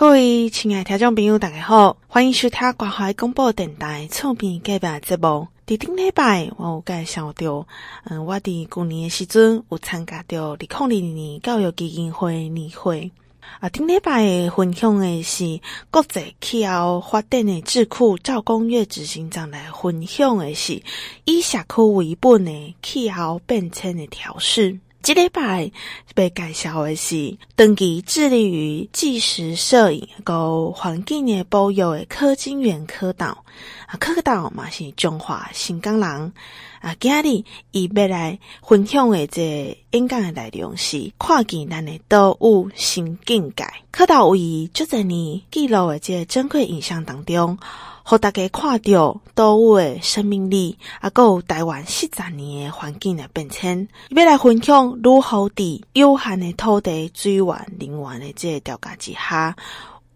各位亲爱的听众朋友，大家好，欢迎收听关怀广播电台厝边隔壁节目。伫顶礼拜，我有介绍到，嗯，我伫旧年诶时阵有参加到二零二二年教育基金会年会。啊，顶礼拜诶分享的是国际气候发展诶智库赵公约执行长来分享的是以社区为本的气候变迁的调试。这礼拜被介绍的是长期致力于纪实摄影和环境的保育的柯金源柯导啊，柯导嘛是中华新港人啊，今日伊要来分享的这演讲的内容是看见咱的岛屿新境界。柯导为这几年记录的这珍贵影像当中。互大家看到岛屿的生命力，啊，还有台湾四十年的环境的变迁，要来分享如何伫有限的土地资源、能源的这个条件之下，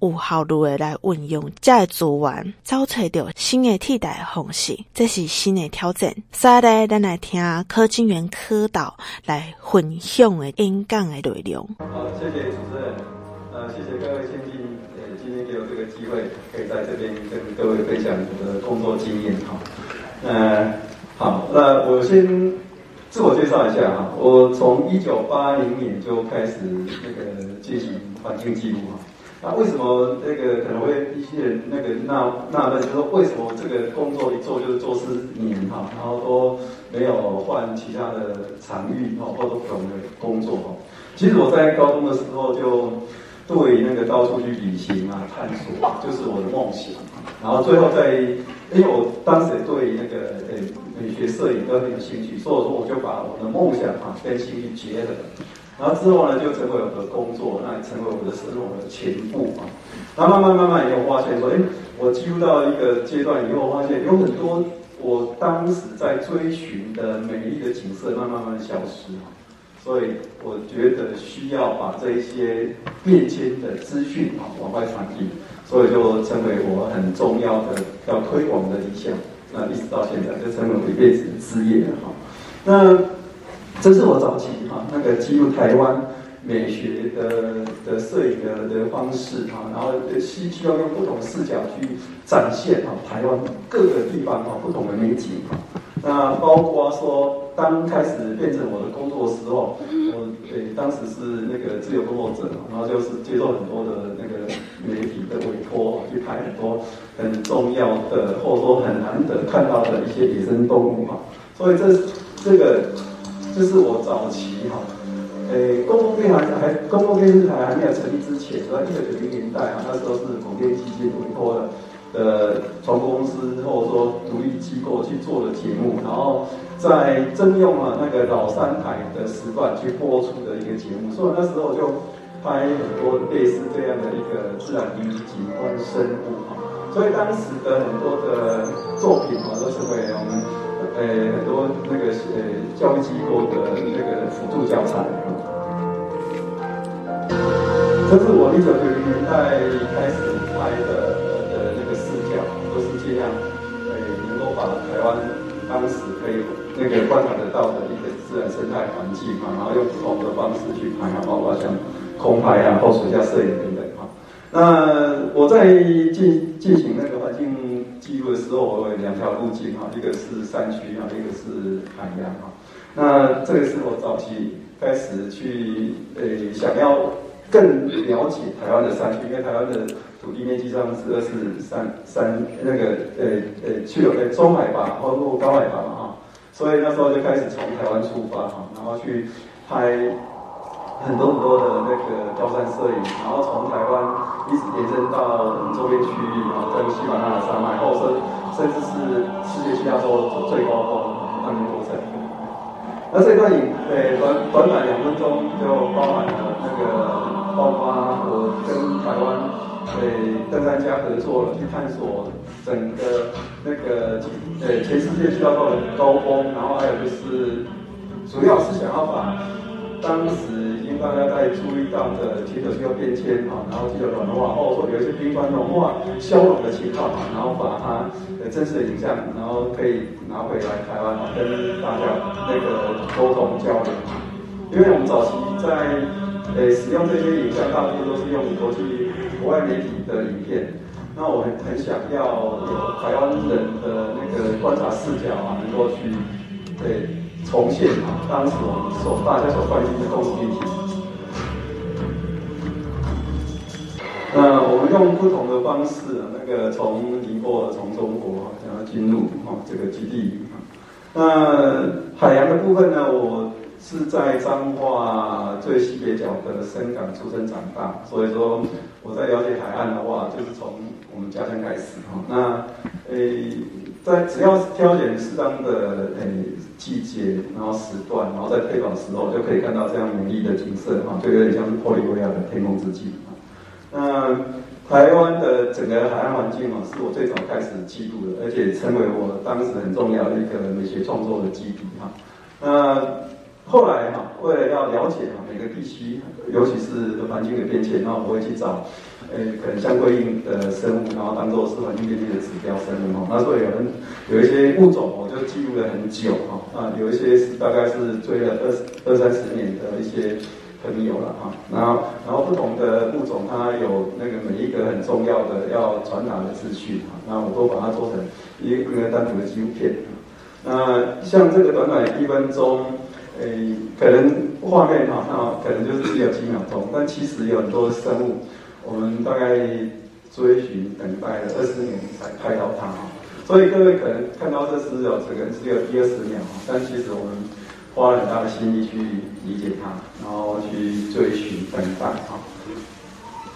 有效率的来运用这个资源，找找到新的替代方式，这是新的挑战。下来，咱来听柯金源科导来分享的演讲的内容。好，谢谢主持人，呃，谢谢各位先进。今天给我这个机会，在这边跟各位分享我的工作经验哈。呃，好，那我先自我介绍一下哈。我从一九八零年就开始那个进行环境记录哈。那为什么那个可能会一些人那个纳纳闷，就是说为什么这个工作一做就是做四年哈，然后都没有换其他的场域哈，或者不同的工作哈。其实我在高中的时候就。对那个到处去旅行啊，探索就是我的梦想。然后最后在，因为我当时对那个呃美学摄影都很有兴趣，所以说我就把我的梦想啊跟兴趣结合。然后之后呢，就成为我的工作，那也成为我的生活的全部啊。然后慢慢慢慢以后发现说，哎，我进入到一个阶段以后，发现有很多我当时在追寻的美丽的景色，慢慢慢慢消失。所以我觉得需要把这一些变迁的资讯啊往外传递，所以就成为我很重要的要推广的理想。那一直到现在就成为我一辈子的事业哈。那这是我早期哈那个记录台湾美学的的摄影的的方式哈，然后需需要用不同视角去展现哈台湾各个地方哈不同的美景哈。那包括说，当开始变成我的工作的时候，我诶当时是那个自由工作者，然后就是接受很多的那个媒体的委托，去拍很多很重要的或者说很难得看到的一些野生动物哈。所以这这个这是我早期哈，诶公共电台还公共电视台还没有成立之前，在一九九零年代啊，那时候是广电基金委托的。呃，传播公司或者说独立机构去做的节目，然后在征用了那个老三台的时段去播出的一个节目，所以那时候就拍很多类似这样的一个自然景观生物哈，所以当时的很多的作品啊，都成为我们呃很多那个呃教育机构的那个辅助教材。这是我一九九零年代开始拍的的那个视角，都是。尽量，呃，能够把台湾当时可以那个观察得到的一个自然生态环境嘛，然后用不同的方式去拍啊，包括像空拍啊或水下摄影等等哈。那我在进进行那个环境记录的时候，我有两条路径哈，一个是山区啊，一个是海洋哈。那这个是我早期开始去呃想要更了解台湾的山区，因为台湾的。土地面积上是二是三三那个呃呃去有呃中海拔或或高海拔嘛哈，所以那时候就开始从台湾出发，然后去拍很多很多的那个高山摄影，然后从台湾一直延伸到周边区域啊，跟喜马拉雅山脉，或者甚至是世界气象组的最高峰万年多层。那这段影呃短短短两分钟就包含了那个包括我跟台湾。对登山家合作了，去探索整个那个呃全世界气候的高峰，然后还有就是，主要是想要把当时应该大家在注意到的全球气候变迁啊，然后气候暖化，或者说有一些冰川融化消融的情况啊，然后把它呃真实的影像，然后可以拿回来台湾，跟大家那个沟通交流。因为我们早期在呃使用这些影像，大部分都是用国际。国外媒体的影片，那我很很想要有台湾人的那个观察视角啊，能够去对重现啊当时我们所大家所关心的动物议题。那我们用不同的方式，那个从宁波、从中国想要进入啊这个基地。那海洋的部分呢，我。是在彰化最西北角的深港出生长大，所以说我在了解海岸的话，就是从我们家乡开始哈。那诶，在只要是挑选适当的诶季节，然后时段，然后在配保时候，就可以看到这样美丽的景色哈，就有点像是玻利维亚的天空之镜。那台湾的整个海岸环境啊，是我最早开始记录的，而且成为我当时很重要的一个美学创作的基底哈。那后来哈，为了要了解哈每个地区，尤其是环境的变迁，然后我会去找，呃，可能相对应的生物，然后当做是环境变迁的指标生物哈。那所以有人有一些物种，我就记录了很久哈。啊，有一些是大概是追了二二三十年的一些朋友了哈。然后然后不同的物种，它有那个每一个很重要的要传达的资讯哈。那我都把它做成一个单独的纪录片。那像这个短短一分钟。诶、可能画面哈，那可能就是只有几秒钟，但其实有很多生物，我们大概追寻等待了二十年才拍到它。所以各位可能看到这只有可能只有一二十秒，但其实我们花了很大的心力去理解它，然后去追寻等待哈。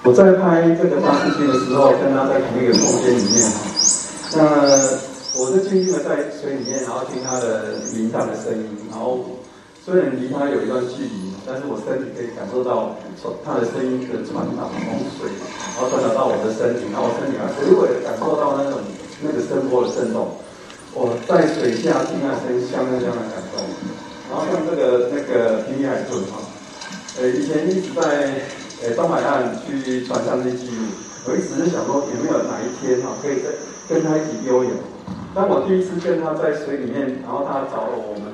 我在拍这个大猩猩的时候，跟它在同一个空间里面哈，那我是静静的在水里面，然后听它的鸣唱的声音，然后。虽然离它有一段距离，但是我身体可以感受到从它的声音的传导，从水，然后传导到我的身体，然后我身体还微微的感受到那种那个声波的震动。我在水下听那声音，相当相当感动。然后像这个那个平底海豚哈，呃，以前一直在呃东海岸去船上去记录，我一直是想说有没有哪一天哈可以跟跟它一起游泳。当我第一次跟它在水里面，然后它找了我们，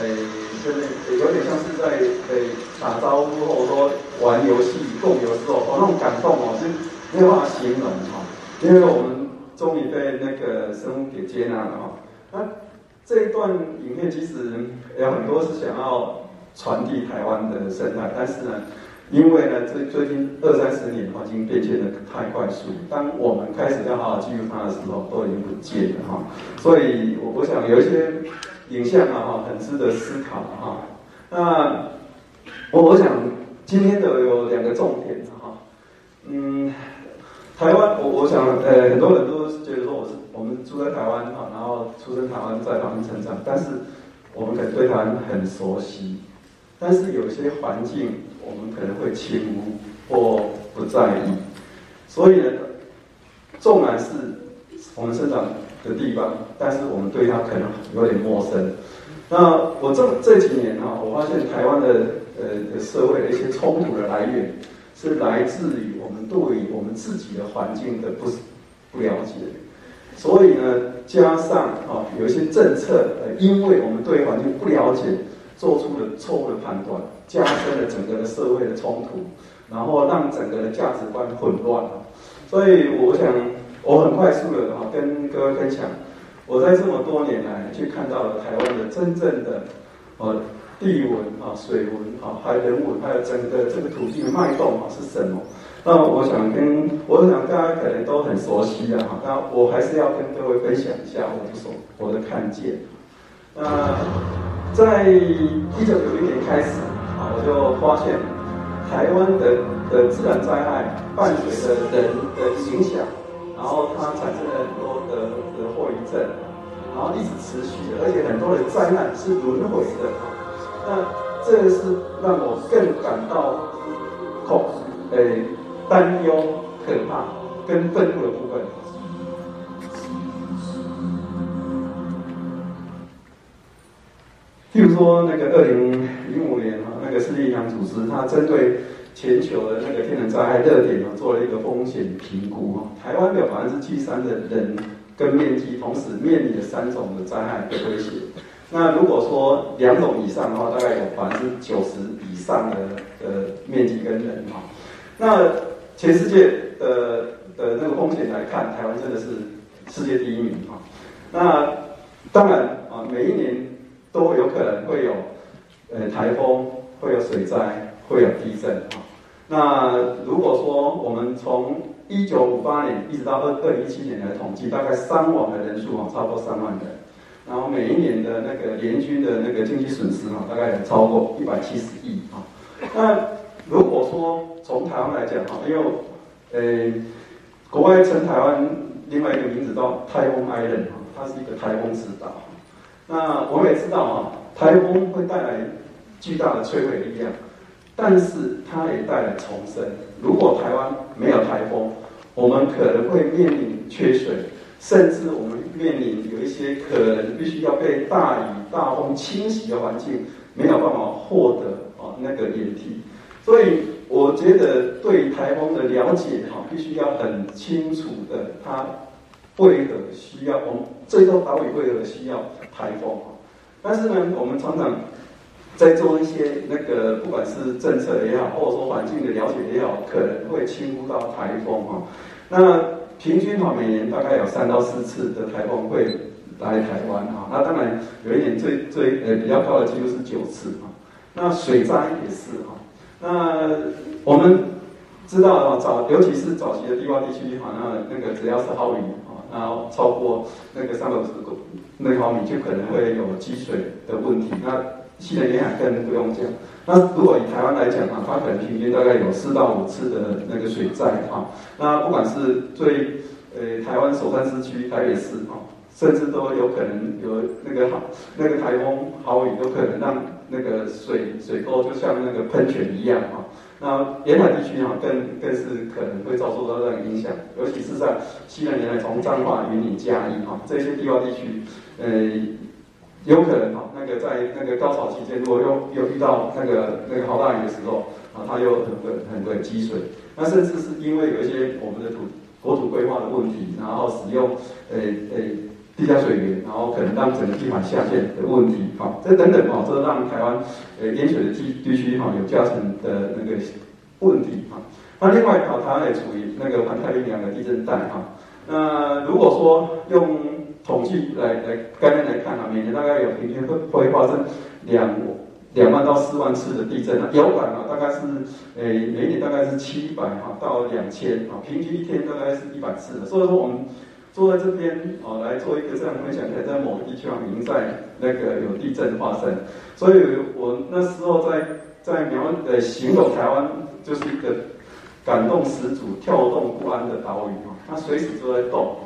呃。就是有点像是在诶打招呼，或者说玩游戏共游的时候，哦，那种感动哦，是没有办法形容哈。因为我们终于被那个生物给接纳了哈。那这一段影片其实有很多是想要传递台湾的生态，但是呢，因为呢最最近二三十年环境变迁的太快速，当我们开始要好好记录它的时候，都已经不见了哈。所以我我想有一些。影像啊，哈，很值得思考哈。那我我想今天的有两个重点哈。嗯，台湾，我我想，呃，很多人都觉得说我是我们住在台湾哈，然后出生台湾，在台湾成长，但是我们可能对台湾很熟悉，但是有些环境我们可能会轻忽或不在意，所以呢，纵然是我们生长的地方，但是我们对它可能有点陌生。那我这这几年哈，我发现台湾的呃社会的一些冲突的来源，是来自于我们对于我们自己的环境的不不了解。所以呢，加上啊有一些政策，呃，因为我们对环境不了解，做出了错误的判断，加深了整个的社会的冲突，然后让整个的价值观混乱了。所以我想。我很快速的哈跟各位分享，我在这么多年来去看到了台湾的真正的呃地文啊、水文啊、还有人文，还有整个这个土地的脉动啊是什么？那我想跟我想大家可能都很熟悉的哈，那我还是要跟各位分享一下我的所我的看见。那在一九九零年开始啊，我就发现台湾的的自然灾害伴随着人的影响。然后它产生了很多的的后遗症，然后一直持续，而且很多的灾难是轮回的。那这是让我更感到恐、诶担忧、可怕跟愤怒的部分。譬如说，那个二零零五年啊，那个世界银行组织，它针对全球的那个天然灾害热点呢，做了一个风险评估哈。台湾有百分之七十三的人跟面积同时面临的三种的灾害的威胁。那如果说两种以上的话，大概有百分之九十以上的呃面积跟人哈。那全世界的的那个风险来看，台湾真的是世界第一名啊。那当然啊，每一年都有可能会有呃台风，会有水灾，会有地震啊。那如果说我们从一九五八年一直到二二零一七年来统计，大概伤亡的人数啊，超过三万人。然后每一年的那个联军的那个经济损失啊，大概有超过一百七十亿啊。那如果说从台湾来讲哈，因为呃，国外称台湾另外一个名字叫台风 Island 哈，它是一个台风之岛。那我们也知道啊，台风会带来巨大的摧毁力量，但是它也带来重生。如果台湾没有台风，我们可能会面临缺水。甚至我们面临有一些可能必须要被大雨大风侵袭的环境，没有办法获得啊那个掩体，所以我觉得对台风的了解哈，必须要很清楚的，它为何需要我们这座岛屿为何需要台风，但是呢，我们常常在做一些那个不管是政策也好，或者说环境的了解也好，可能会轻忽到台风哈，那。平均哈，每年大概有三到四次的台风会来台湾哈。那当然有一点最最呃比较高的记录是九次哈。那水灾也是哈。那我们知道啊，早尤其是早期的低洼地区哈，那那个只要是豪雨啊，然后超过那个三百五十公那毫米，就可能会有积水的问题。那西南沿海更不用讲。那如果以台湾来讲啊，它可能平均大概有四到五次的那个水灾哈。那不管是最呃台湾首善之区台北市哈，甚至都有可能有那个好那个台风豪雨，有可能让那个水水沟就像那个喷泉一样哈。那沿海地区哈，更更是可能会遭受到这样影响，尤其是在西南沿海，从彰化、云林、嘉义哈这些地方地区，呃。有可能哈，那个在那个高潮期间，如果又又遇到那个那个好大雨的时候，啊，它又很多很多积水，那甚至是因为有一些我们的土国土规划的问题，然后使用呃呃地下水源，然后可能让整个地盘下陷的问题，哈，这等等哈，这让台湾呃淹水的地地区哈有加成的那个问题哈。那另外哈，台湾也处于那个环太平洋的地震带哈。那如果说用统计来来概念来看啊，每年大概有平均会会发生两两万到四万次的地震啊，有感啊，大概是诶每年大概是七百哈到两千啊，平均一天大概是一百次的。所以说我们坐在这边啊来做一个这样分享，可以在某个地区啊已经在那个有地震发生，所以我那时候在在描呃形容台湾就是一个感动十足、跳动不安的岛屿啊，它随时都在动。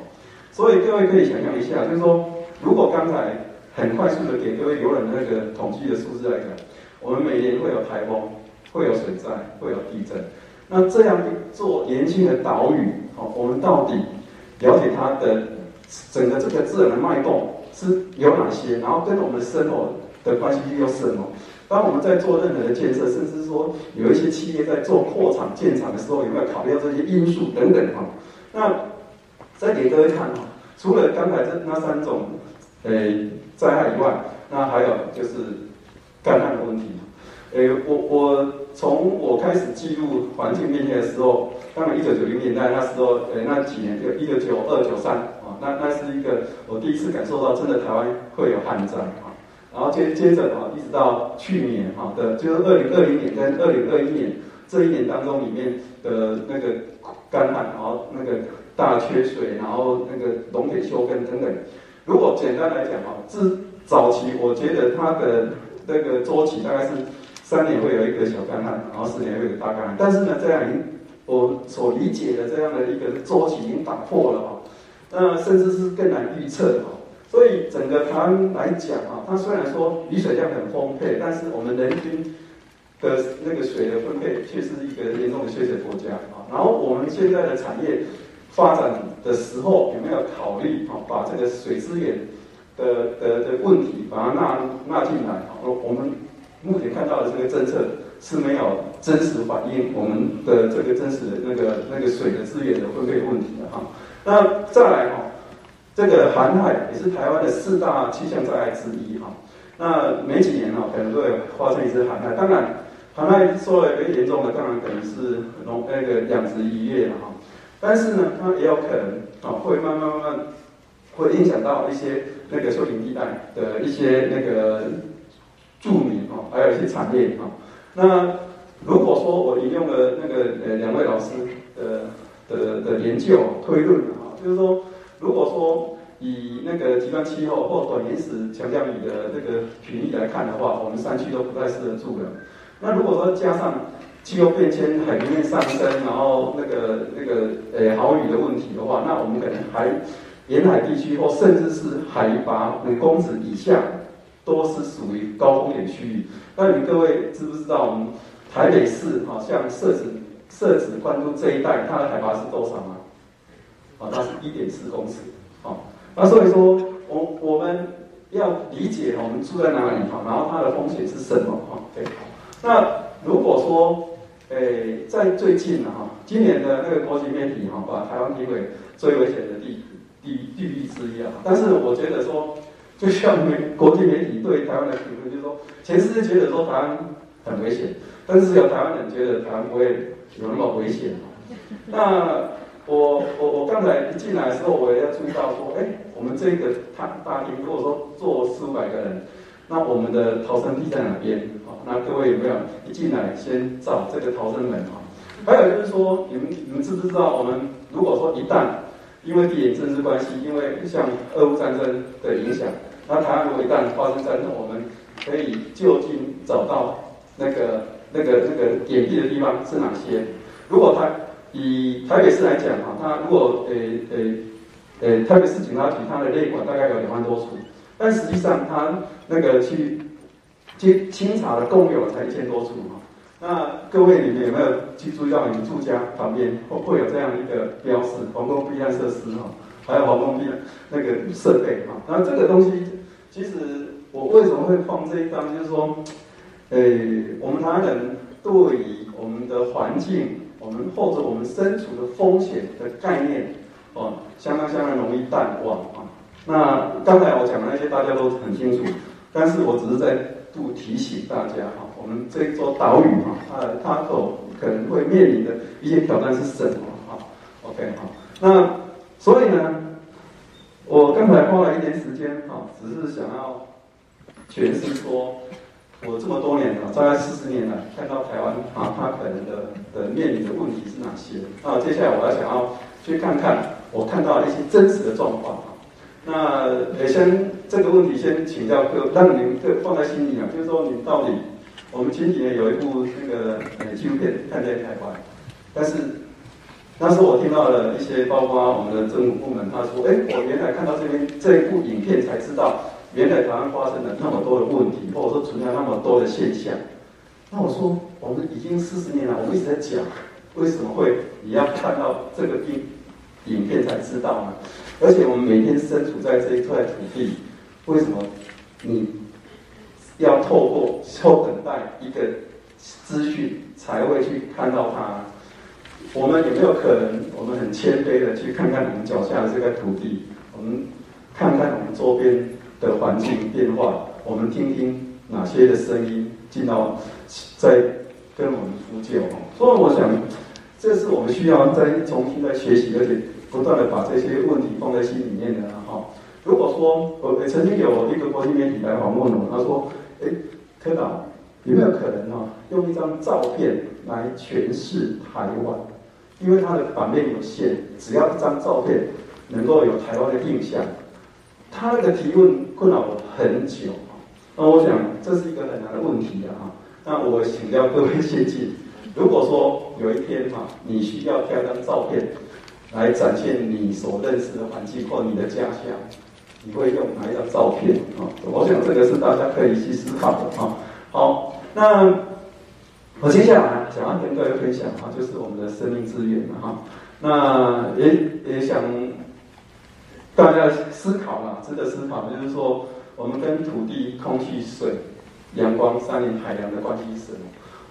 所以各位可以想象一下，就是说，如果刚才很快速的给各位游人那个统计的数字来讲，我们每年会有台风，会有水灾，会有地震。那这样一座年轻的岛屿，好，我们到底了解它的整个这个自然的脉动是有哪些？然后跟我们生活的关系又是什么？当我们在做任何的建设，甚至说有一些企业在做扩厂建厂的时候，有没有考虑到这些因素等等？哈，那。再给各位看哈，除了刚才这那三种，诶灾害以外，那还有就是干旱的问题。诶，我我从我开始记录环境变迁的时候，当然一九九零年代那时候，诶那几年就一九九二九三啊，那那是一个我第一次感受到真的台湾会有旱灾啊。然后接接着啊，一直到去年哈的，就是二零二零年跟二零二一年这一年当中里面的那个干旱，然后那个。大缺水，然后那个农田休耕等等。如果简单来讲哈，自早期我觉得它的那个周期大概是三年会有一个小干旱，然后四年会有大干旱。但是呢，这样已经我所理解的这样的一个周期已经打破了哈，那甚至是更难预测哈。所以整个台湾来讲啊，它虽然说雨水量很丰沛，但是我们人均的那个水的分配却是一个严重的缺水国家啊。然后我们现在的产业。发展的时候有没有考虑啊？把这个水资源的的的问题把它纳纳进来啊？我们目前看到的这个政策是没有真实反映我们的这个真实的那个那个水的资源的分配问题的哈。那再来哈，这个寒害也是台湾的四大气象灾害之一哈。那每几年哈可能都会发生一次寒害，当然寒害受了一个严重的，当然可能是农那个养殖渔业了哈。但是呢，它也有可能啊，会慢慢慢慢会影响到一些那个丘陵地带的一些那个住民哦，还有一些产业哦。那如果说我引用了那个呃两位老师的的的研究推论啊，就是说，如果说以那个极端气候或短延时强降雨的那个频率来看的话，我们山区都不太适合住了。那如果说加上气候变迁、海平面上升，然后那个那个呃豪雨的问题的话，那我们可能还沿海地区或甚至是海拔五公尺以下，都是属于高风险区域。那你各位知不知道，我们台北市啊，像社子社子关渡这一带，它的海拔是多少吗？啊，它是一点四公尺。啊，那所以说，我我们要理解我们住在哪里哈，然后它的风险是什么哈？对，那如果说诶、在最近呢，哈，今年的那个国际媒体哈，把台湾评为最危险的地地地域之一啊。但是我觉得说，就像媒国际媒体对台湾的评论，就是说，全世界觉得说台湾很危险，但是有台湾人觉得台湾不会有那么危险。那我我我刚才一进来的时候，我也要注意到说，哎、我们这个大大厅，如果说坐四五百个人，那我们的逃生梯在哪边？好那各位有没有一进来先找这个逃生门啊？还有就是说，你们你们知不知道，我们如果说一旦因为地缘政治关系，因为像俄乌战争的影响，那台湾如果一旦发生战争，我们可以就近找到那个那个那个掩蔽的地方是哪些？如果他以台北市来讲哈，他如果呃呃呃台北市警察局它的内管大概有两万多处，但实际上他那个去。去清查的共有才一千多处哈，那各位你们有没有去注意到你们住家旁边会会有这样一个标识防空避难设施哈，还有防空避难那个设备哈，那这个东西其实我为什么会放这一张，就是说，呃，我们台湾人对于我们的环境，我们或者我们身处的风险的概念哦，相当相当容易淡忘啊。那刚才我讲的那些大家都很清楚，但是我只是在。度提醒大家哈，我们这座岛屿哈，它它所可能会面临的一些挑战是什么哈？OK 哈，那所以呢，我刚才花了一点时间哈，只是想要诠释说，我这么多年啊，大概四十年来看到台湾啊，它可能的的面临的问题是哪些？那接下来我要想要去看看我看到一些真实的状况。那也先这个问题先请教各，让你们这放在心里啊，就是说你到底，我们前几年有一部那个呃纪录片看在台湾，但是那时我听到了一些，包括我们的政府部门，他说，哎，我原来看到这边这一部影片才知道，原来台湾发生了那么多的问题，或者说存在那么多的现象。那我说，我们已经四十年了，我们一直在讲，为什么会你要看到这个影影片才知道呢？而且我们每天身处在这一块土地，为什么你要透过后等待一个资讯才会去看到它？我们有没有可能，我们很谦卑的去看看我们脚下的这块土地，我们看看我们周边的环境变化，我们听听哪些的声音进到在跟我们呼救？所以我想，这是我们需要再重新再学习，而且。不断的把这些问题放在心里面的哈。如果说我曾经有一个国际媒体来访问我，他说：“哎，科长，有没有可能哈，用一张照片来诠释台湾？因为它的版面有限，只要一张照片能够有台湾的印象。”他那个提问困扰我很久。那我想这是一个很难的问题啊。那我请教各位先进，如果说有一天哈，你需要拍张照片。来展现你所认识的环境或你的家乡，你会用哪一张照片啊？我想这个是大家可以去思考的啊。好，那我接下来想要跟各位分享啊，就是我们的生命资源哈。那也也想大家思考了，值得思考，就是说我们跟土地、空气、水、阳光、山林、海洋的关系是什么？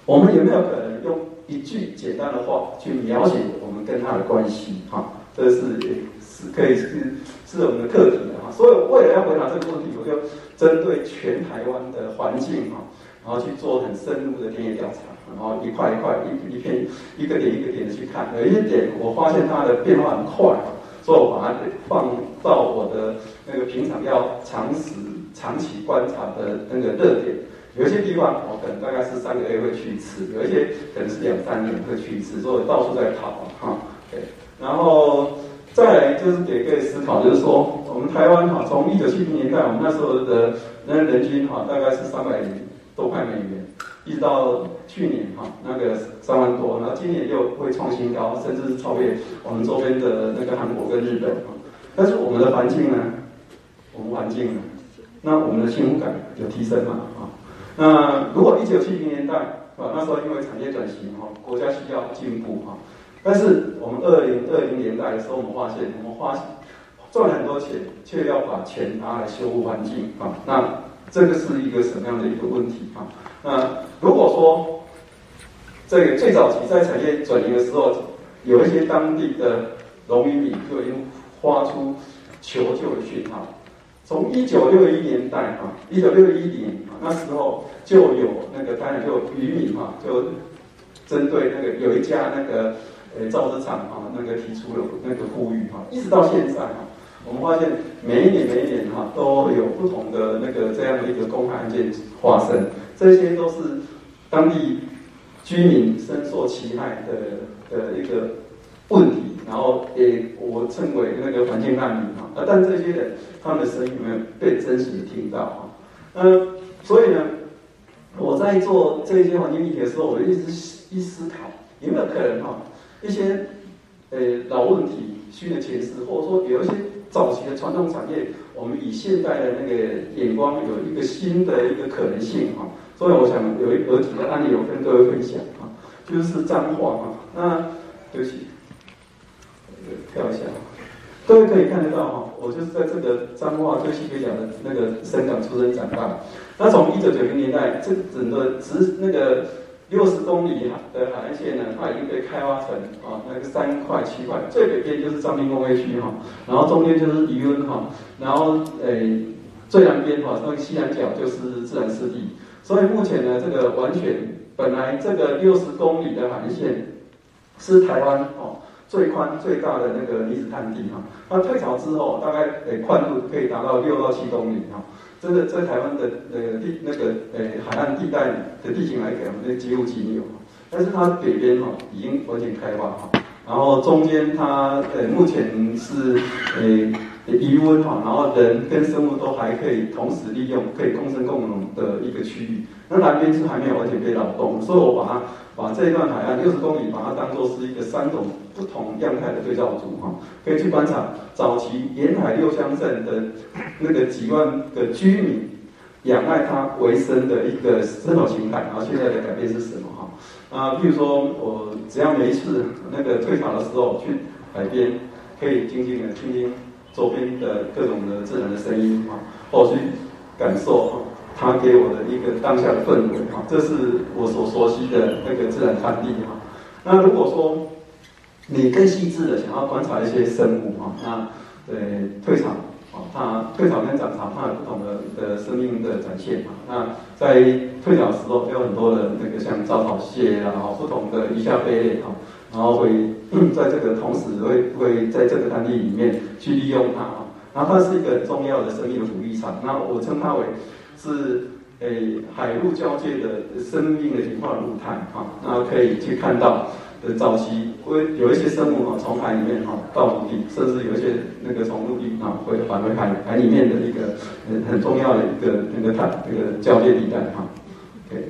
我们有没有可能用一句简单的话去描写我们跟它的关系？哈，这是是可以是是我们的课题的哈。所以为了要回答这个问题，我就针对全台湾的环境哈，然后去做很深入的田野调查，然后一块一块、一一片、一个点一个点的去看。有一些点我发现它的变化很快，所以我把它放到我的那个平常要长时、长期观察的那个热点。有些地方我可能大概是三个月会去一次，有些可能是两三年会去一次，所以到处在跑哈。对，然后再来就是给各位思考，就是说我们台湾哈，从一九七零年代我们那时候的那人均哈大概是三百多块美元，一直到去年哈那个三万多，然后今年又会创新高，甚至是超越我们周边的那个韩国跟日本哈。但是我们的环境呢，我们环境呢，那我们的幸福感有提升吗？那如果一九七零年代啊，那时候因为产业转型哈，国家需要进步哈，但是我们二零二零年代的时候，我们发现我们花赚很多钱，却要把钱拿来修复环境啊，那这个是一个什么样的一个问题啊？那如果说这个最早期在产业转型的时候，有一些当地的农渔民就已经发出求救的讯号。从一九六一年代哈，一九六一年，那时候就有那个当然就渔民嘛，就针对那个有一家那个呃造纸厂哈，那个提出了那个呼吁哈，一直到现在哈，我们发现每一年每一年哈都有不同的那个这样的一个公害案件发生，这些都是当地居民深受其害的的一个问题。然后也我称为那个环境难民啊，啊，但这些人他们的声音有没有被真实的听到啊？嗯，所以呢，我在做这些环境议题的时候，我一直一思考有没有可能哈，一些呃老问题新的诠释，或者说有一些早期的传统产业，我们以现代的那个眼光有一个新的一个可能性哈。所以我想有一有几个案例，我跟各位分享啊，就是脏话哈，那对不起。跳一下，各位可以看得到哈，我就是在这个彰化最西北角的那个生港出生长大。那从一九九零年代，这整个直那个六十公里的海岸线呢，它已经被开发成啊那个三块七块，最北边就是彰滨工业区哈，然后中间就是渔塭哈，然后诶、最南边哈那个西南角就是自然湿地。所以目前呢，这个完全本来这个六十公里的海岸线是台湾哦。最宽最大的那个离子滩地哈，那退潮之后，大概诶宽度可以达到六到七公里哈。真的在台湾的呃地那个诶海岸地带的地形来讲，那几乎仅有。但是它北边哈已经完全开发哈，然后中间它呃目前是诶鱼塭哈，然后人跟生物都还可以同时利用，可以共生共荣的一个区域。那南边是还没有完全被扰动，所以我把它。把这一段海岸六十公里，把它当做是一个三种不同样态的对照组哈，可以去观察早期沿海六乡镇的那个几万个居民仰赖它为生的一个生活形态，然后现在的改变是什么哈？啊，譬如说我只要没事那个退潮的时候去海边，可以静静的听听周边的各种的自然的声音啊，或去感受哈。他给我的一个当下的氛围哈，这是我所熟悉的那个自然滩地哈。那如果说你更细致的想要观察一些生物哈，那呃退潮啊，它退潮跟涨潮它有不同的的生命的展现嘛。那在退潮时候，有很多的那个像招潮蟹啊，不同的鱼虾贝类哈，然后会在这个同时会会在这个滩地里面去利用它哈。然后它是一个重要的生命的福利场，那我称它为。是诶，海陆交界的生命的演化路态哈，那可以去看到的早期会有一些生物哈，从海里面哈到陆地，甚至有一些那个从陆地啊会返回海海里面的一个很很重要的一个那个它那个交界地带哈。对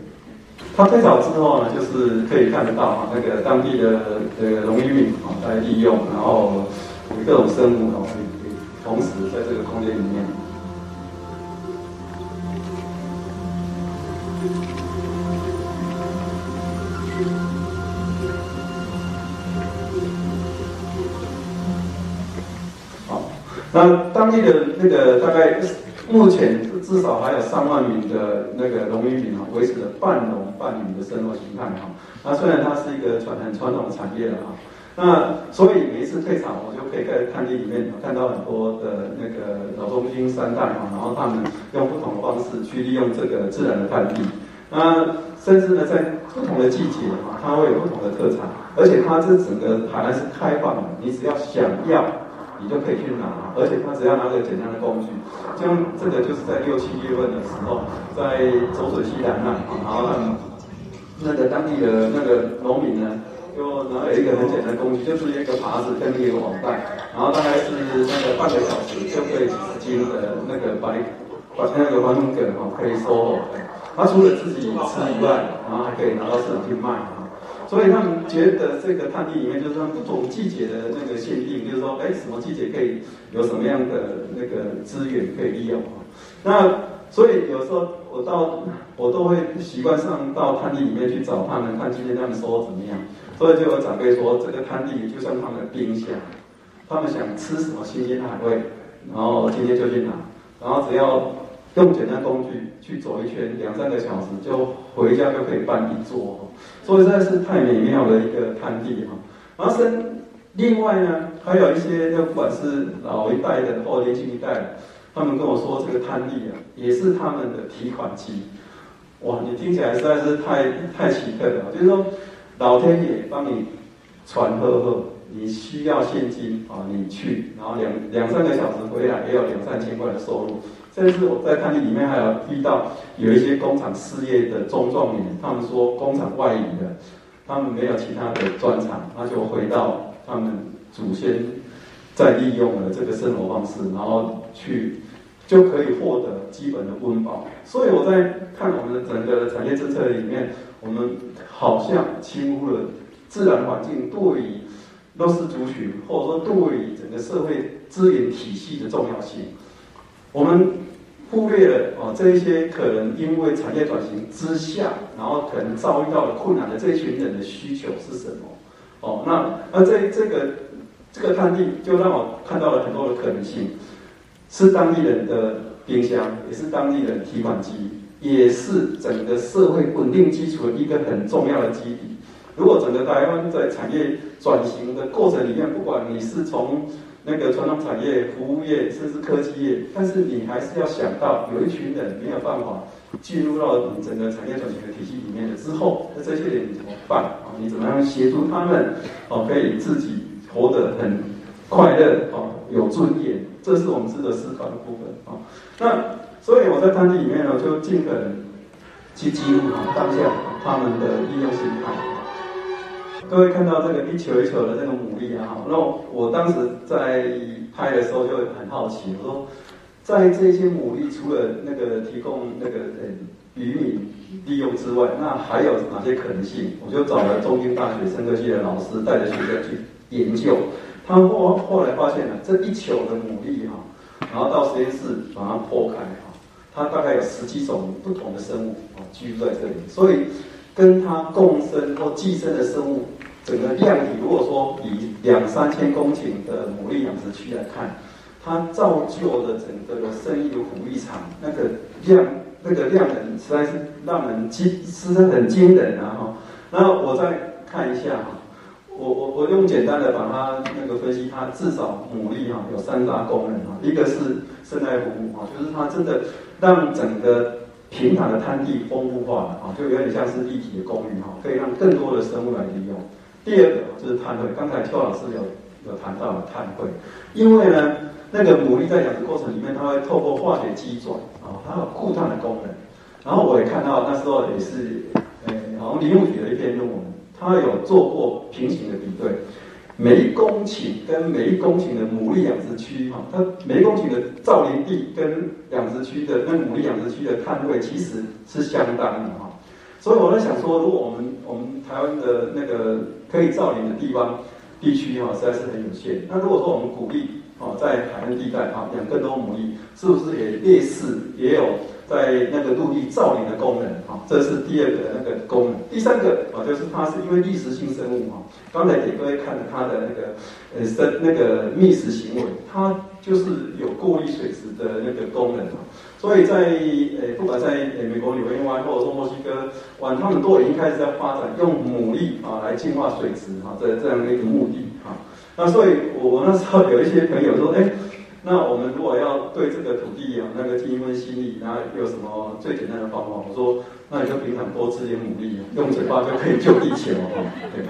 它退潮之后呢，就是可以看得到哈，那个当地的这个农渔民啊在利用，然后各种生物哈可以同时在这个空间里面。好那当地的那个大概目前至少还有上万名的那个农渔民啊，维持了半农半渔的生活形态哈。那虽然它是一个传很传统的产业了哈，那所以每一次退场，我就可以在滩地里面看到很多的那个老中青三代哈，然后他们用不同的方式去利用这个自然的滩地。那甚至呢，在不同的季节啊，它会有不同的特产，而且它这整个海南是开放的，你只要想要，你就可以去拿，而且它只要拿个简单的工具，像这个就是在六七月份的时候，在走水溪南岸，然后那个当地的那个农民呢。就拿了一个很简单工具，就是一个耙子跟一个网袋，然后大概是那个半个小时就可以几十斤的那个白，把那个黄金葛哈可以收获。他除了自己吃以外，然后还可以拿到市场去卖啊。所以他们觉得这个探地里面就是说不同季节的那个限定，就是说，哎，什么季节可以有什么样的那个资源可以利用啊？那所以有时候我到我都会习惯上到探地里面去找他们，看今天他们收获怎么样。所以就有长辈说，这个滩地就像他们的冰箱，他们想吃什么新鲜海味，然后今天就去拿，然后只要用简单工具去走一圈，两三个小时就回家就可以办一桌，所以实在是太美妙的一个滩地哈。然后是另外呢，还有一些，不管是老一代的或年轻一代，他们跟我说，这个滩地啊，也是他们的提款机。哇，你听起来实在是太太奇特了，就是说。老天爷帮你传赫赫，你需要现金啊，你去，然后两两三个小时回来，也有两三千块的收入。这次我在滩地里面还有遇到有一些工厂失业的中壮年，他们说工厂外移的，他们没有其他的专长，那就回到他们祖先在利用的这个生活方式，然后去就可以获得基本的温饱。所以我在看我们的整个的产业政策里面。我们好像轻忽了自然环境对于弱势族群，或者说对于整个社会资源体系的重要性。我们忽略了哦，这一些可能因为产业转型之下，然后可能遭遇到了困难的这群人的需求是什么？哦，那那这这个这个探地就让我看到了很多的可能性，是当地人的冰箱，也是当地人提款机。也是整个社会稳定基础的一个很重要的基底。如果整个台湾在产业转型的过程里面，不管你是从那个传统产业、服务业，甚至科技业，但是你还是要想到，有一群人没有办法进入到你整个产业转型的体系里面的之后，那这些人你怎么办啊？你怎么样协助他们哦，可以自己活得很快乐哦，有尊严？这是我们值得思考的部分啊。那。所以我在滩地里面呢，就尽可能去记录当下他们的利用心态。各位看到这个一球一球的这个牡蛎啊，那我当时在拍的时候就很好奇，我说，在这些牡蛎除了那个提供那个呃渔民利用之外，那还有哪些可能性？我就找了中兴大学生科系的老师带着学生去研究，他们后后来发现了这一球的牡蛎哈，然后到实验室把它破开。它大概有十几种不同的生物啊居住在这里，所以跟它共生或寄生的生物，整个量体如果说以两三千公顷的牡蛎养殖区来看，它造就的整个的生意的虎力场那个量那个量能实在是让人惊，实在很惊人啊哈。然后我再看一下哈，我我我用简单的把它那个分析，它至少牡蛎哈有三大功能啊，一个是生态服务啊，就是它真的。让整个平坦的滩地丰富化了啊，就有点像是立体的公寓哈，可以让更多的生物来利用。第二个就是碳汇，刚才邱老师有有谈到了碳汇，因为呢，那个牡蛎在养殖过程里面，它会透过化学机转啊，它有固碳的功能。然后我也看到那时候也是，呃，好像林务局的一篇论文，他有做过平行的比对。每一公顷跟每一公顷的牡蛎养殖区，哈，它每一公顷的造林地跟养殖区的那牡蛎养殖区的碳汇其实是相当的，哈。所以我在想说，如果我们我们台湾的那个可以造林的地方地区，哈，实在是很有限。那如果说我们鼓励，哦，在海岸地带，哈，养更多牡蛎，是不是也类似也有？在那个陆地造林的功能，哈，这是第二个那个功能。第三个啊，就是它是因为觅食性生物，哈，刚才给各位看了它的那个呃生那个觅食行为，它就是有过滤水质的那个功能，所以在呃不管在呃美国纽约湾或者说墨西哥湾，他们都已经开始在发展用牡蛎啊来净化水质，哈，这这样的一个目的，哈。那所以我我那时候有一些朋友说，哎。那我们如果要对这个土地有那个尽一份心力，然后有什么最简单的方法？我说，那你就平常多吃点牡蛎，用嘴巴就可以救地球哈。对，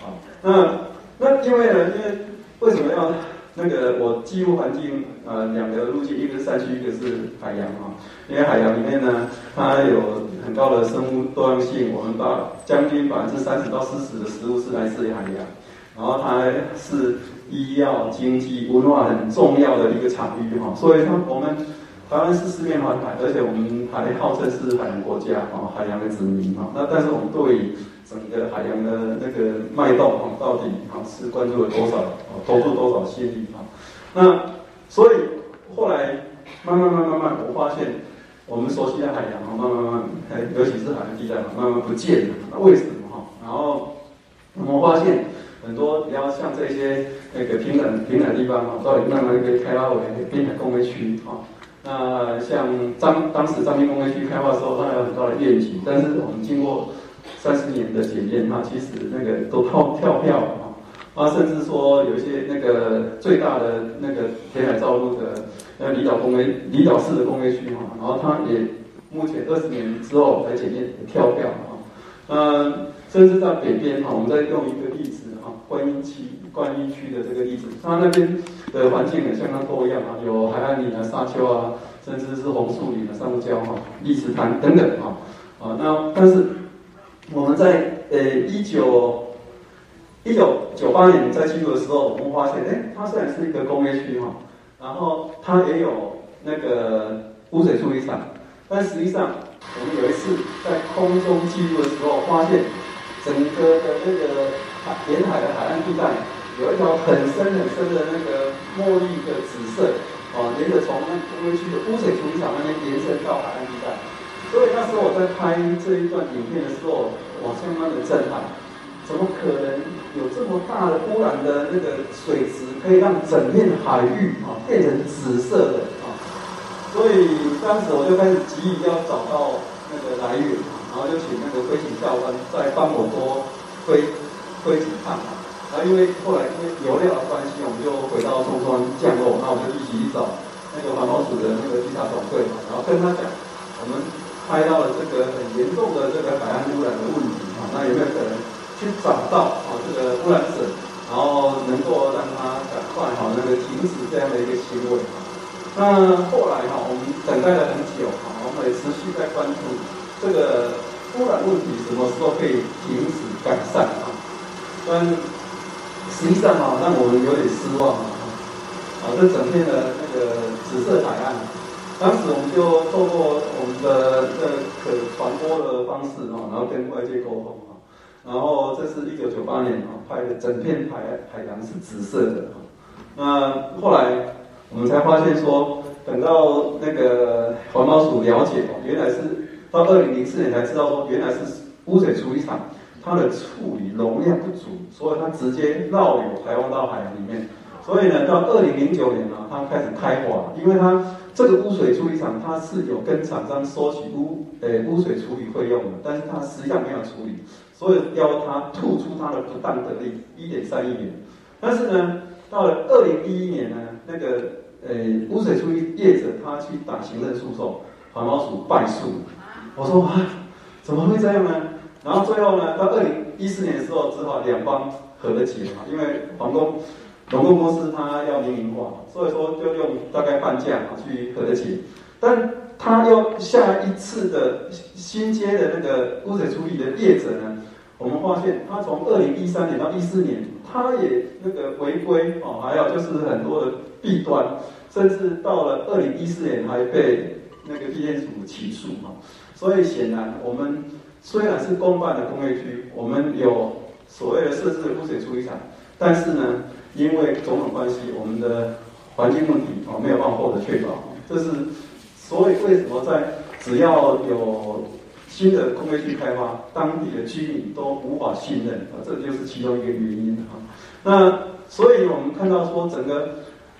好，那那因为呢，因为为什么要那个我记录环境呃两个路径，一个是山区，一个是海洋啊。因为海洋里面呢，它有很高的生物多样性，我们把将近百分之三十到四十的食物是来自于海洋，然后它是。医药、经济、文化很重要的一个场域哈，所以像我们台湾是四面环海，而且我们还号称是海洋国家啊，海洋的殖民哈。那但是我们对整个海洋的那个脉动哈，到底哈是关注了多少，投入多少心力哈？那所以后来慢慢慢慢慢，我发现我们熟悉的海洋啊，慢慢慢，尤其是海洋地带嘛，慢慢不见了。那为什么哈？然后我们发现。很多比较像这些那个平坦平坦地方啊，到底慢慢被开发为滨海工业区啊。那像张当时张滨工业区开发的时候，它有很大的愿景，但是我们经过三十年的检验，它其实那个都跳跳票啊。啊，甚至说有一些那个最大的那个填海造陆的那离岛工业离岛式的工业区哈，然后它也目前二十年之后才检验跳票嗯，甚至在北边哈，我们再用一个例子哈。观音区，观音区的这个例子，它那边的环境也相当多样啊，有海岸林啊、沙丘啊，甚至是红树林啊、珊瑚礁哈、砾石滩等等啊。啊，那但是我们在呃一九一九九八年在记录的时候，我们发现，哎，它虽然是一个工业区哈，然后它也有那个污水处理厂，但实际上我们有一次在空中记录的时候，发现整个的那个。沿海的海岸地带有一条很深很深的那个墨绿的紫色，哦，沿着从那工业区的污水处理厂那边延伸到海岸地带。所以那时候我在拍这一段影片的时候，我相当的震撼。怎么可能有这么大的污染的那个水质，可以让整片海域啊变成紫色的？所以当时我就开始急于要找到那个来源，然后就请那个飞行教官再帮我多飞。飞几趟，然后因为后来因为油料的关系，我们就回到松山降落，那我们就一起去找那个环保署的那个稽查总队，然后跟他讲，我们拍到了这个很严重的这个海岸污染的问题啊，那有没有可能去找到啊这个污染者，然后能够让他赶快哈那个停止这样的一个行为？那后来哈，我们等待了很久啊，我们也持续在关注这个污染问题什么时候可以停止改善啊？但实际上啊，让我们有点失望啊！啊，这整片的那个紫色海岸，当时我们就透过我们的这可传播的方式啊，然后跟外界沟通啊，然后这是一九九八年啊拍的，整片海海洋是紫色的。那后来我们才发现说，等到那个环保署了解哦，原来是到二零零四年才知道说，原来是污水处理厂。它的处理容量不足，所以它直接绕流排放到海洋里面。所以呢，到二零零九年呢，它开始开花，因为它这个污水处理厂它是有跟厂商收取污诶污水处理费用的，但是它实际上没有处理，所以要它吐出它的不当得利一点三亿元。但是呢，到了二零一一年呢，那个诶污水处理业者他去打行政诉讼，环保署败诉。我说啊，怎么会这样呢？然后最后呢，到二零一四年的时候，只好两方和了解嘛，因为皇宫龙宫公司他要民营化，所以说就用大概半价去和了解。但他要下一次的新接的那个污水处理的业者呢，我们发现他从二零一三年到一四年，他也那个违规哦，还有就是很多的弊端，甚至到了二零一四年还被那个地检署起诉嘛。所以显然我们。虽然是公办的工业区，我们有所谓的设置污水处理厂，但是呢，因为种种关系，我们的环境问题哦没有办法获得确保。这是所以为什么在只要有新的工业区开发，当地的居民都无法信任啊，这就是其中一个原因啊。那所以我们看到说，整个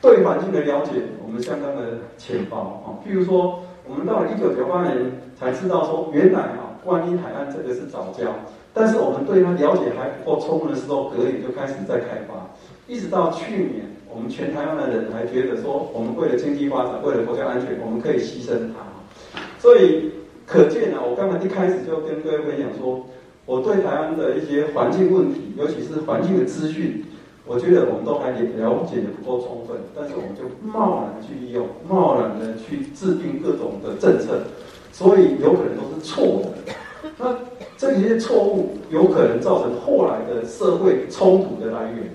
对环境的了解，我们相当的浅薄啊。譬如说，我们到了一九九八年才知道说，原来啊。观音海岸这个是藻礁，但是我们对它了解还不够充分的时候，隔年就开始在开发，一直到去年，我们全台湾的人还觉得说，我们为了经济发展，为了国家安全，我们可以牺牲它。所以可见啊，我刚才一开始就跟各位分享说，我对台湾的一些环境问题，尤其是环境的资讯，我觉得我们都还了解的不够充分，但是我们就贸然去利用，贸然的去制定各种的政策，所以有可能都是错的。那这些错误有可能造成后来的社会冲突的来源，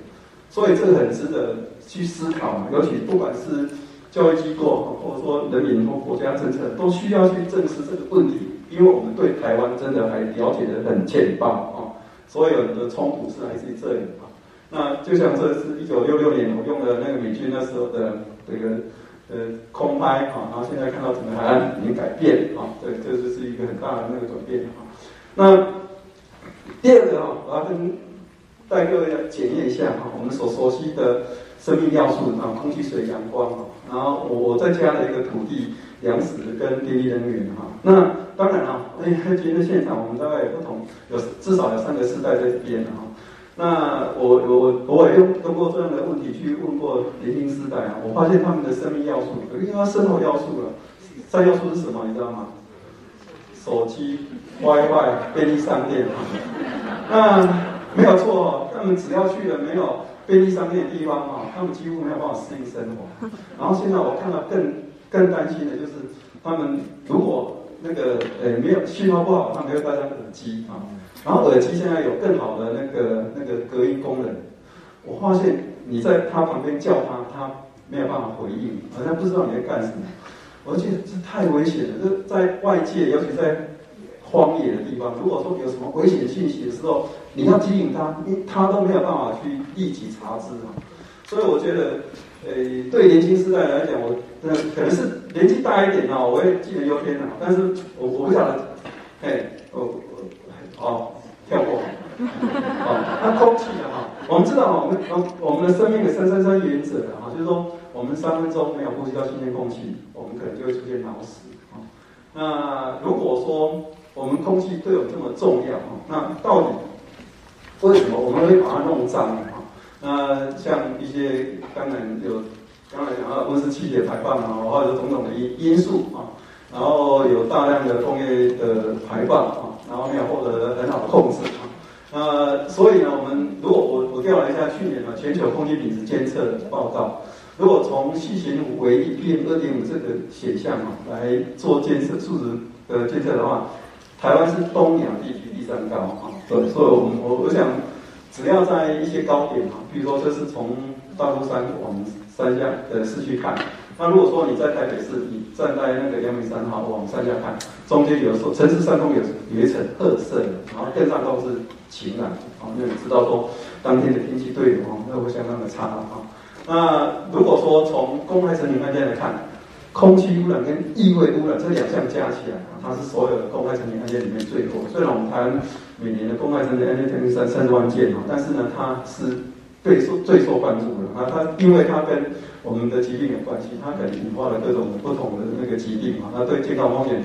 所以这个很值得去思考嘛。尤其不管是教育机构，或者说人民或国家政策，都需要去正视这个问题，因为我们对台湾真的还了解得很浅薄啊。所有的冲突是来自于这里啊。那就像这是一九六六年我用的那个美军那时候的这个呃空拍啊，然后现在看到整个海岸已经改变啊，这这就是一个很大的那个转变啊。那第二个哈，我要跟带各位检验一下哈，我们所熟悉的生命要素啊，空气、水、阳光哈，然后我我再加了一个土地、粮食跟电力、能源哈。那当然了，哎，今天现场我们大概有不同，有至少有三个世代在这边哈。那我我我也用通过这样的问题去问过年轻世代啊，我发现他们的生命要素，因为他生活要素了，三要素是什么？你知道吗？手机。WiFi 便利商店，那没有错，他们只要去了没有便利商店的地方啊，他们几乎没有办法适应生活。然后现在我看到更更担心的就是，他们如果那个呃没有信号不好，他们会戴上耳机啊。然后耳机现在有更好的那个那个隔音功能，我发现你在他旁边叫他，他没有办法回应，好像不知道你在干什么。我觉得这太危险了，这在外界，尤其在。荒野的地方，如果说有什么危险信息的时候，你要提醒他，他都没有办法去立即查知啊。所以我觉得，呃，对年轻世代来讲，我可能是年纪大一点啊，我会杞人忧天啊。但是我我不晓得，哎，哦哦，跳过，哦，那空气的哈，我们知道我们我们的生命的三三三原则啊，就是说，我们三分钟没有呼吸到新鲜空气，我们可能就会出现脑死啊。那如果说，我们空气对我们这么重要啊，那到底为什么我们会把它弄脏啊？那像一些刚才有刚才讲到温室气体排放啊，或者种种的因因素啊，然后有大量的工业的排放啊，然后没有获得很好的控制啊。那所以呢，我们如果我我调了一下去年的全球空气品质监测报告，如果从细悬浮微粒 PM 二点五这个选项啊来做监测数值的监测的话。台湾是东亚地区第三高啊，所以，所以我们我我想，只要在一些高点啊，比如说这是从大陆山往山下的市区看，那如果说你在台北市，你站在那个阳明山哈往山下看，中间有时候城市上空有有一层褐色的，然后更上都是晴朗啊，那你知道说当天的天气对流啊，那会相当的差啊。那如果说从公开层级案件来看。空气污染跟异味污染这两项加起来，它是所有的公开层级案件里面最多。虽然我们台湾每年的公开层级案件将近三三十万件，但是呢，它是最受最受关注的啊。它因为它跟我们的疾病有关系，它可能引发了各种不同的那个疾病啊，那对健康风险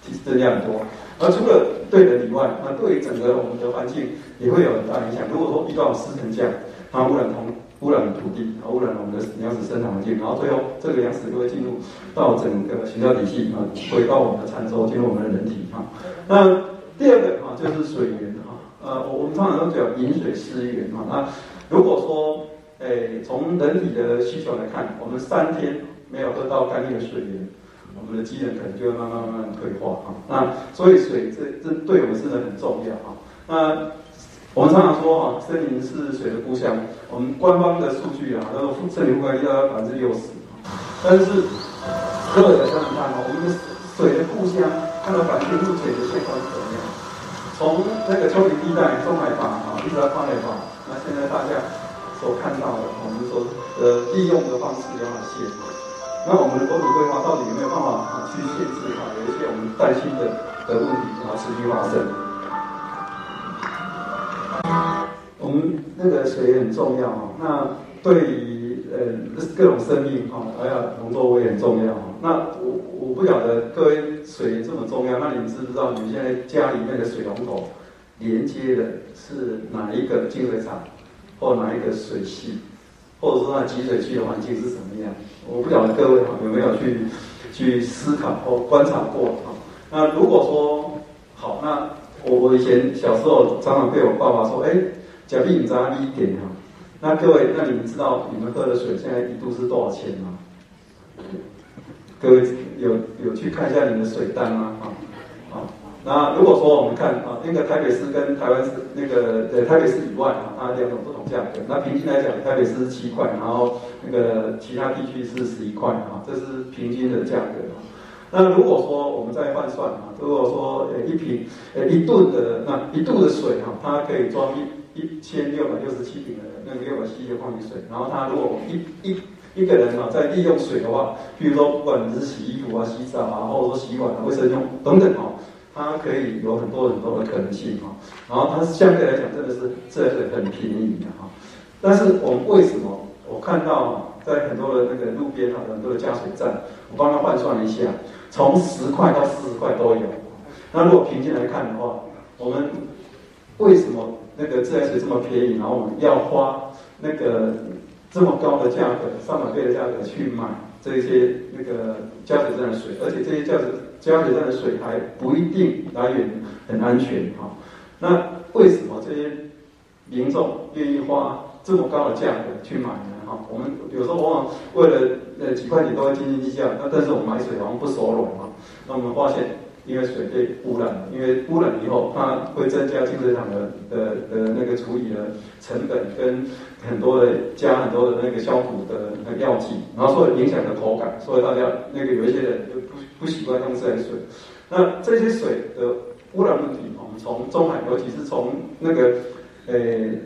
其实增加很多。而除了对人以外，那对整个我们的环境也会有很大影响。如果说遇到湿成这样，它污染同。污染土地，然后污染了我们的粮食生产环境，然后最后这个粮食就会进入到整个行销体系啊，回到我们的餐桌，进入我们的人体哈。那第二个啊，就是水源哈，呃，我们通常都讲饮水思源嘛。那如果说诶从人体的需求来看，我们三天没有喝到干净的水源，我们的机能可能就会慢慢慢慢退化哈。那所以水这这对我们真的很重要哈。那我们常常说哈，森林是水的故乡。我们官方的数据啊，那个森林覆盖率要百分之六十。但是各位想想看哈，我们的水的故乡，看到环境目前的现状是怎么样？从那个丘陵地带、中海拔啊，一直到跨海拔，那现在大家所看到的，我们说呃利用的方式有哪些？那我们的国土规划到底有没有办法啊去限制啊？有一些我们担心的的问题啊持续发生。我们那个水很重要哈，那对于呃各种生命哈，还有农作物也很重要哈。那我我不晓得各位水这么重要，那你们知不知道你们现在家里面的水龙头连接的是哪一个净水厂，或哪一个水系，或者说那集水区的环境是什么样？我不晓得各位有没有去去思考或观察过啊？那如果说好，那我我以前小时候常常被我爸爸说，哎，假币你扎一点哈。那各位，那你们知道你们喝的水现在一度是多少钱吗？各位有有去看一下你们的水单吗？啊，好。那如果说我们看啊，那个台北市跟台湾市那个呃台北市以外啊，它两种不同价格。那平均来讲，台北市是七块，然后那个其他地区是十一块啊，这是平均的价格。那如果说我们再换算啊，如果说呃一瓶呃一吨的那一度的水哈，它可以装一一千六百六十七瓶的那个六百 CC 的矿泉水。然后它如果一一一个人啊在利用水的话，比如说不管你是洗衣服啊、洗澡啊，或者说洗碗啊、卫生用等等啊。它可以有很多很多的可能性哈，然后它相对来讲真的是这是很便宜的哈。但是我们为什么我看到在很多的那个路边啊，很多的加水站，我帮他换算了一下，从十块到四十块都有。那如果平均来看的话，我们为什么那个自来水这么便宜，然后我们要花那个这么高的价格，上百倍的价格去买这些那个加水站的水，而且这些加水。加水站的水还不一定来源很安全哈，那为什么这些民众愿意花这么高的价格去买呢？哈，我们有时候往往为了呃几块钱都会斤斤计较，那但是我们买水好像不收拢哈，那我们发现因为水被污染了，因为污染以后它会增加净水厂的的的那个处理的成本跟很多的加很多的那个消毒的那个药剂，然后所以影响的口感，所以大家那个有一些人就不。不习惯用自来水，那这些水的污染问题，我们从中海，尤其是从那个呃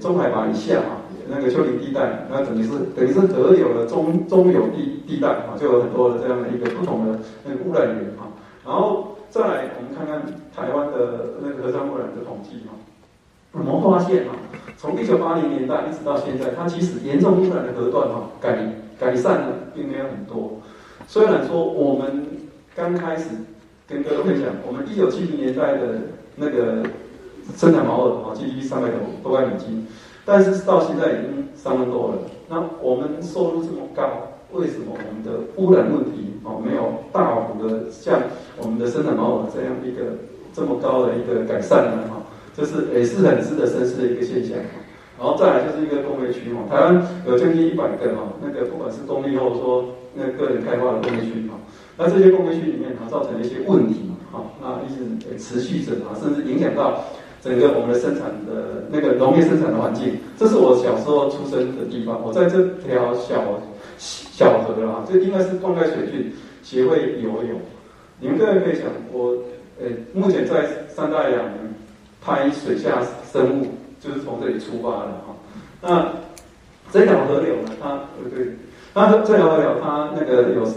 中海拔以下啊，那个丘陵地带，那等于是等于是得有了中中游地地带啊，就有很多的这样的一个不同的那个污染源啊。然后再来，我们看看台湾的那个河川污染的统计啊，我们发现啊，从一九八零年代一直到现在，它其实严重污染的河段啊，改改善的并没有很多。虽然说我们。刚开始跟各位分享，我们一九七零年代的那个生产毛额啊，GDP 三百多万美金，但是到现在已经三万多了。那我们收入这么高，为什么我们的污染问题哦没有大幅的像我们的生产毛额这样一个这么高的一个改善呢？哈，这是也是很值得深思的一个现象。然后再来就是一个工业区哈，台湾有将近一百个哈，那个不管是公立或者说那个人开发的工业区哈。那这些工业区里面啊，造成了一些问题，哈，那一直持续着啊，甚至影响到整个我们的生产的那个农业生产的环境。这是我小时候出生的地方，我在这条小小河啊，这应该是灌溉水圳协会游泳。你们各位可以想，我呃，目前在三大洋拍水下生物，就是从这里出发的哈。那这条河流呢，它呃对，它这条河流它那个有。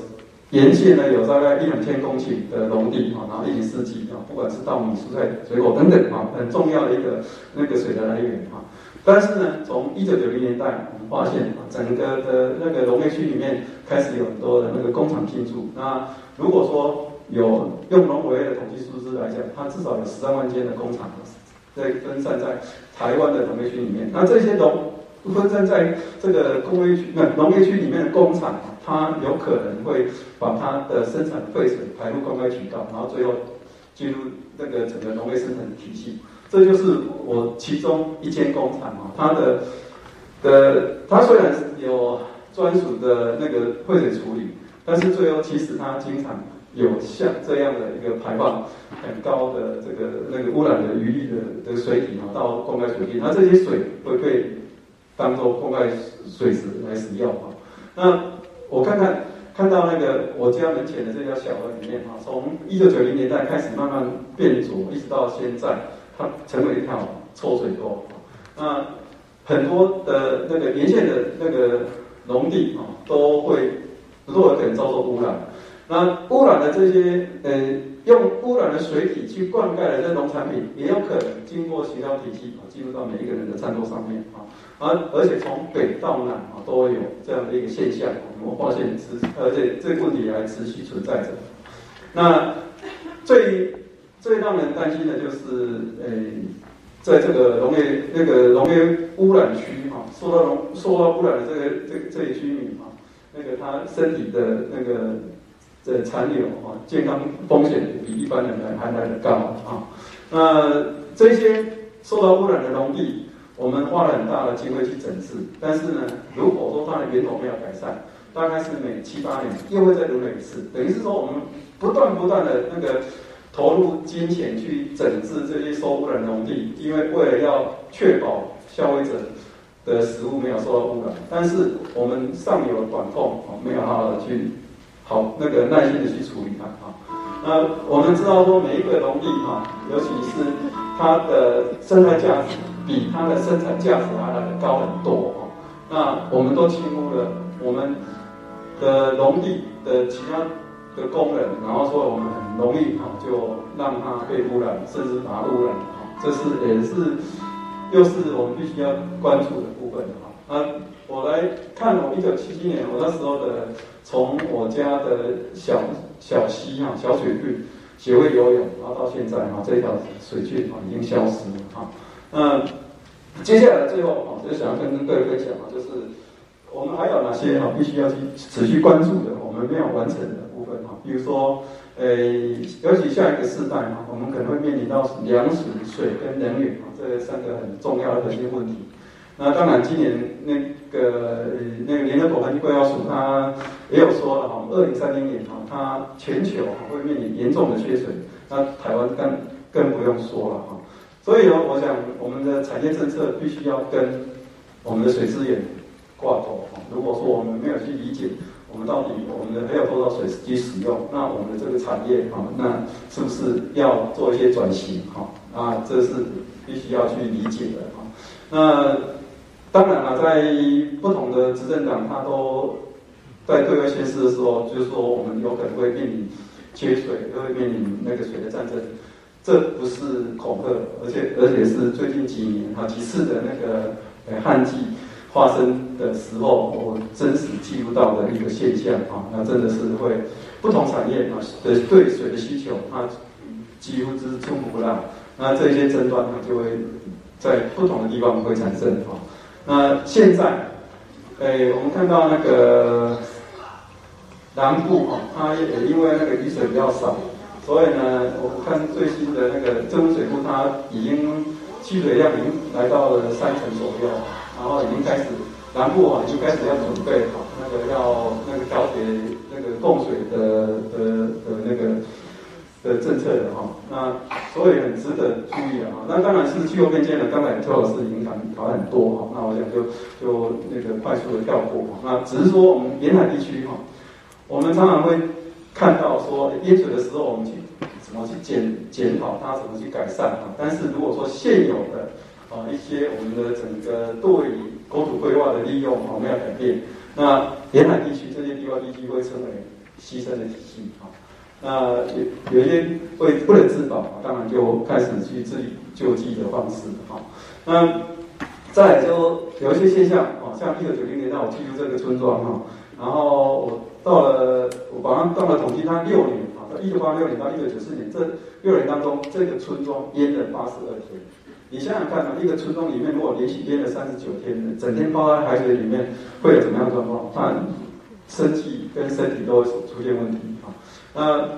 沿线呢，有大概一两千公顷的农地啊，然后一年四季啊，不管是稻米、蔬菜、水果等等啊，很重要的一个那个水的来源啊。但是呢，从一九九零年代，我们发现啊，整个的那个农业区里面开始有很多的那个工厂进驻。那如果说有用农委的统计数字来讲，它至少有十三万间的工厂在分散在台湾的农业区里面。那这些农分散在这个工业区、那农业区里面的工厂。它有可能会把它的生产废水排入公开渠道，然后最后进入那个整个农业生产体系。这就是我其中一间工厂啊，它的的它虽然有专属的那个废水处理，但是最后其实它经常有像这样的一个排放很高的这个那个污染的余力的的水体啊到公开水地，那这些水会被当做灌溉水池来使用啊，那。我看看，看到那个我家门前的这条小河里面啊，从一九九零年代开始慢慢变浊，一直到现在，它成为一条臭水沟。那很多的那个沿线的那个农地啊，都会很多可能遭受污染。那污染的这些呃，用污染的水体去灌溉的这农产品，也有可能经过协调体系啊，进入到每一个人的餐桌上面啊。而而且从北到南啊，都有这样的一个现象，我们发现持，而且这个问题还持续存在着。那最最让人担心的就是，呃，在这个农业那个农业污染区哈，受到农受到污染的这个这这一居民哈，那个他身体的那个的残留哈，健康风险比一般人来还来得高啊。那这些受到污染的农地，我们花了很大的机会去整治，但是呢，如果说它的源头没有改善，大概是每七八年又会再轮回一次，等于是说我们不断不断的那个。投入金钱去整治这些受污染农地，因为为了要确保消费者的食物没有受到污染，但是我们上游管控啊没有好好的去好那个耐心的去处理它啊。那我们知道说每一个农地哈，尤其是它的生态价值比它的生产价值还来得高很多哦。那我们都轻忽了我们的农地的其他。的工人，然后说我们很容易哈，就让它被污染，甚至把它污染哈，这是也是又是我们必须要关注的部分哈。那我来看我一九七七年我那时候的，从我家的小小溪哈小水渠学会游泳，然后到现在哈这条水渠哈已经消失了哈。嗯接下来最后哈，就想要跟各位分享啊，就是我们还有哪些哈必须要去持续关注的，我们没有完成的部分哈。比如说，呃，尤其下一个世代哈，我们可能会面临到粮食、水跟能源啊这三个很重要的核心问题。那当然，今年那个那个联合国环境规划署它也有说了哈，二零三零年哈，它全球会面临严重的缺水，那台湾更更不用说了哈。所以呢，我想我们的产业政策必须要跟我们的水资源挂钩哈。如果说我们没有去理解。我们到底我们的还有多少水去使用？那我们的这个产业哈，那是不是要做一些转型哈？啊，这是必须要去理解的哈。那当然了，在不同的执政党，他都在对外宣示的时候，就是说我们有可能会面临缺水，会面临那个水的战争。这不是恐吓，而且而且是最近几年哈几次的那个呃旱季。发生的时候，我真实记录到的一个现象啊，那真的是会不同产业啊的对水的需求，它几乎是充足不到，那这些争端它就会在不同的地方会产生哈。那现在，诶，我们看到那个南部哈，它也因为那个雨水比较少，所以呢，我看最新的那个政府水库，它已经蓄水量已经来到了三成左右。然后已经开始，南部啊就开始要准备好那个要那个调节那个供水的的的那个的政策的哈，那所以很值得注意啊。那当然是气候变迁的，刚才邱老师已经谈谈很多哈。那我想就就那个快速的跳过。那只是说我们沿海地区哈，我们常常会看到说淹水的时候，我们去怎么去检检讨它，怎么去改善哈。但是如果说现有的啊，一些我们的整个对国土规划的利用啊，没有改变。那沿海地区这些地方地区会成为牺牲的体系啊。那有有一些会不能自保，当然就开始去自力救济的方式哈。那再来就有一些现象啊，像一九九零年代我记录这个村庄哈，然后我到了我把它到了统计，它六年啊，到一九八六年到一九九四年这六年当中，这个村庄淹了八十二天。你想想看啊，一个村庄里面如果连续淹了三十九天，整天泡在海水里面，会有怎么样状况？它生计跟身体都会出现问题啊。呃，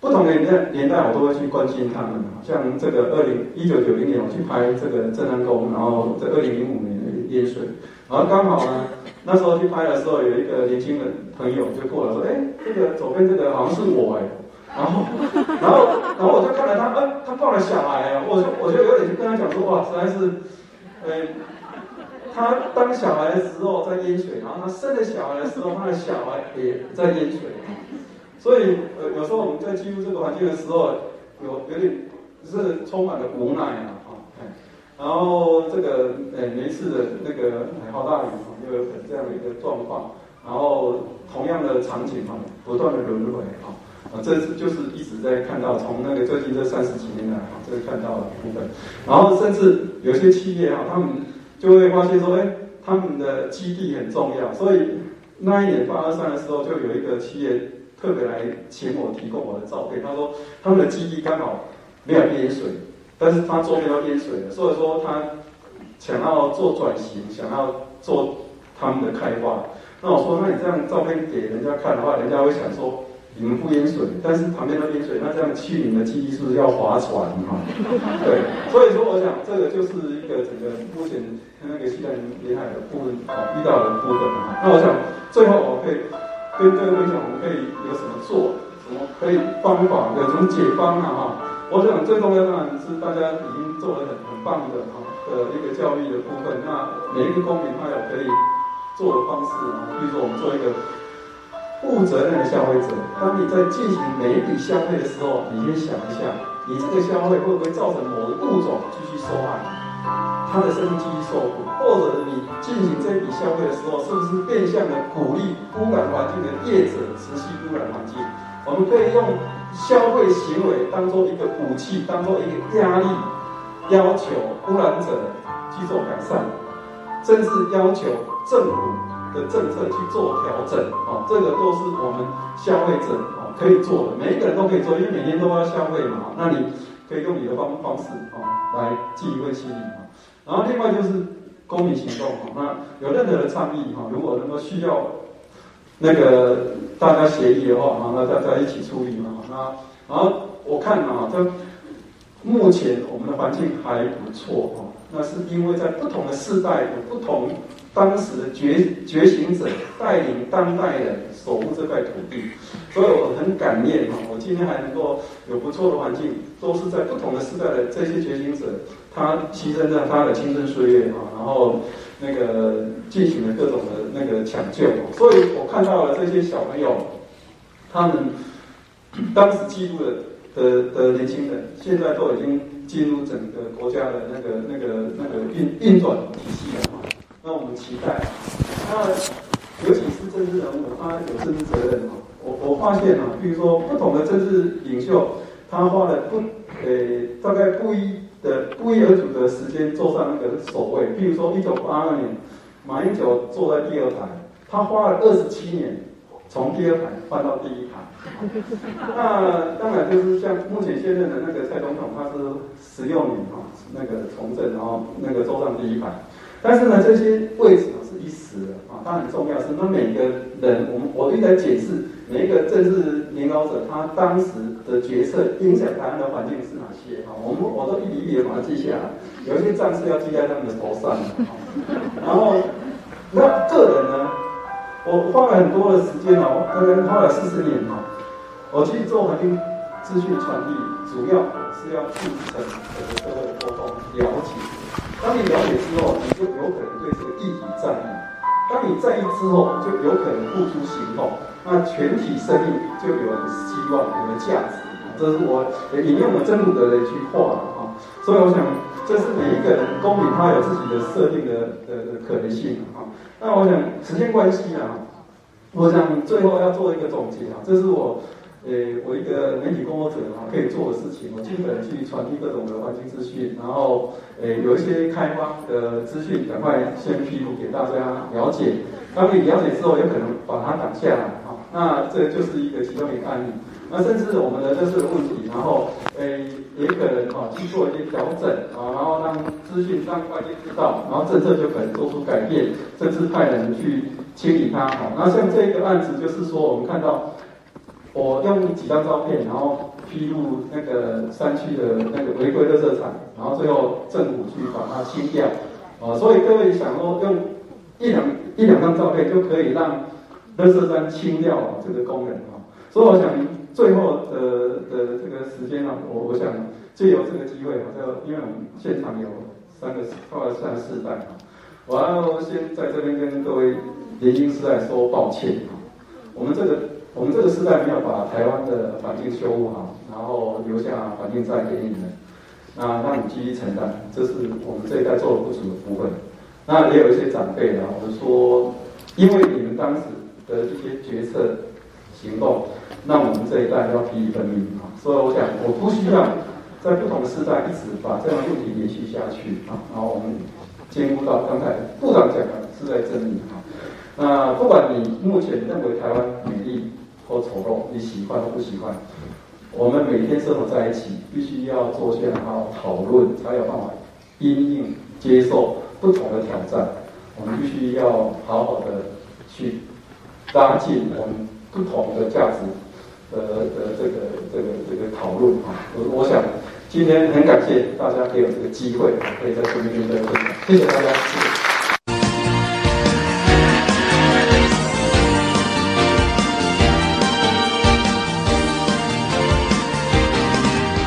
不同的年代年代，我都会去关心他们。像这个二零一九九零年，我去拍这个镇澜宫，然后在二零零五年淹水，然后刚好呢，那时候去拍的时候，有一个年轻人朋友就过来说：“哎，这个左边这个好像是我哎。”然后，然后，然后我就看了他，呃，他抱了小孩啊，我就我就有点跟他讲说，哇，实在是，呃，他当小孩的时候在淹水，然后他生了小孩的时候，他的小孩也在淹水，所以，呃，有时候我们在进入这个环境的时候，有有点是充满了无奈啊，然后这个，呃，每一次的那个海好大雨啊，又有这样的一个状况，然后同样的场景嘛，不断的轮回啊。啊，这是就是一直在看到，从那个最近这三十几年来，哈，这个看到的部分。然后甚至有些企业哈，他们就会发现说，哎，他们的基地很重要，所以那一年八二三的时候，就有一个企业特别来请我提供我的照片。他说他们的基地刚好没有淹水，但是它周边都淹水了，所以说他想要做转型，想要做他们的开发。那我说，那你这样照片给人家看的话，人家会想说。你们不淹水，但是旁边都淹水，那这样去你的基地是不是要划船哈？对，所以说我想这个就是一个整个目前那个西南沿海的部分啊遇到的部分哈。那我想最后我可以跟各位分享，我们可以有什么做，什么可以方法，有什么解方啊哈？我想最重要当然是大家已经做了很很棒的哈的一个教育的部分。那每一个公民他有可以做的方式啊，比如说我们做一个。负责任的消费者，当你在进行每一笔消费的时候，你先想一下，你这个消费会不会造成某个物种继续受害，它的生命继续受苦，或者你进行这笔消费的时候，是不是变相的鼓励污染环境的业者持续污染环境？我们可以用消费行为当做一个武器，当做一个压力，要求污染者去做改善，甚至要求政府。的政策去做调整，哦，这个都是我们消费者哦可以做的，每一个人都可以做，因为每天都要消费嘛，那你可以用你的方方式哦来记一份心理嘛。然后另外就是公民行动，那有任何的倡议哈，如果能够需要那个大家协议的话，哈，那大家一起处理嘛。那然后我看啊，这目前我们的环境还不错哈，那是因为在不同的世代有不同。当时的觉觉醒者带领当代人守护这块土地，所以我很感念哈，我今天还能够有不错的环境，都是在不同的时代的这些觉醒者，他牺牲在他的青春岁月啊，然后那个进行了各种的那个抢救，所以我看到了这些小朋友，他们当时记录的的的年轻人，现在都已经进入整个国家的那个那个那个运运转体系了嘛。那我们期待，那尤其是政治人物，他有政治责任啊。我我发现啊，比如说不同的政治领袖，他花了不呃大概不一的不一而足的时间坐上那个首位。比如说一九八二年，马英九坐在第二排，他花了二十七年从第二排换到第一排。那当然就是像目前现任的那个蔡总统，他是十六年啊，那个从政，然后那个坐上第一排。但是呢，这些位置是一时的啊，它很重要。是那每个人，我们我一直在解释每一个政治领导者他当时的决策影响台湾的环境是哪些啊？我们我都一笔一笔的把它记下来。有一些战士要记在他们的头上啊。然后那个人呢，我花了很多的时间哦，大概花了四十年哦，我去做环境资讯传递，主要是要促成整个社会的沟通了解。当你了解之后，你就有可能对这个议题在意。当你在意之后，就有可能付出行动。那全体生命就有了希望，有了价值。这是我引用了真鲁德的一句话啊。所以我想，这是每一个人公民他有自己的设定的的的可能性啊。那我想时间关系啊，我想最后要做一个总结啊，这是我。呃，我一个媒体工作者啊，可以做的事情，我尽可能去传递各种的环境资讯，然后，呃，有一些开发的资讯，赶快先披露给大家了解。当你了解之后，有可能把它挡下来啊，那这就是一个其中一个案例。那甚至我们的这是个问题，然后，呃，也可能啊去做一些调整啊，然后让资讯让外界知道，然后政策就可能做出改变，甚至派人去清理它。好，那像这个案子，就是说我们看到。我用几张照片，然后披露那个山区的那个违规的色彩，然后最后政府去把它清掉，啊，所以各位想说用一两一两张照片就可以让垃圾山清掉这个功能啊，所以我想最后的的这个时间啊，我我想借由这个机会啊，就因为我们现场有三个快要三四代啊，我要先在这边跟各位年轻世代说抱歉啊，我们这个。我们这个时代没有把台湾的环境修复好，然后留下环境再给你们，那让你继续承担，这是我们这一代做的不足的部分。那也有一些长辈啊，我们说，因为你们当时的一些决策行动，让我们这一代要疲于奔命啊。所以我想，我不需要在不同的时代一直把这样的问题延续下去啊。然后我们兼顾到刚才部长讲的是在正义啊。那不管你目前认为台湾美丽。或丑陋，你喜欢或不喜欢，我们每天生活在一起，必须要坐下来好好讨论，才有办法因应接受不同的挑战。我们必须要好好的去拉近我们不同的价值的的这个这个这个讨论啊。我我想今天很感谢大家给我这个机会，可以在这边跟大家分享。谢谢大家。谢谢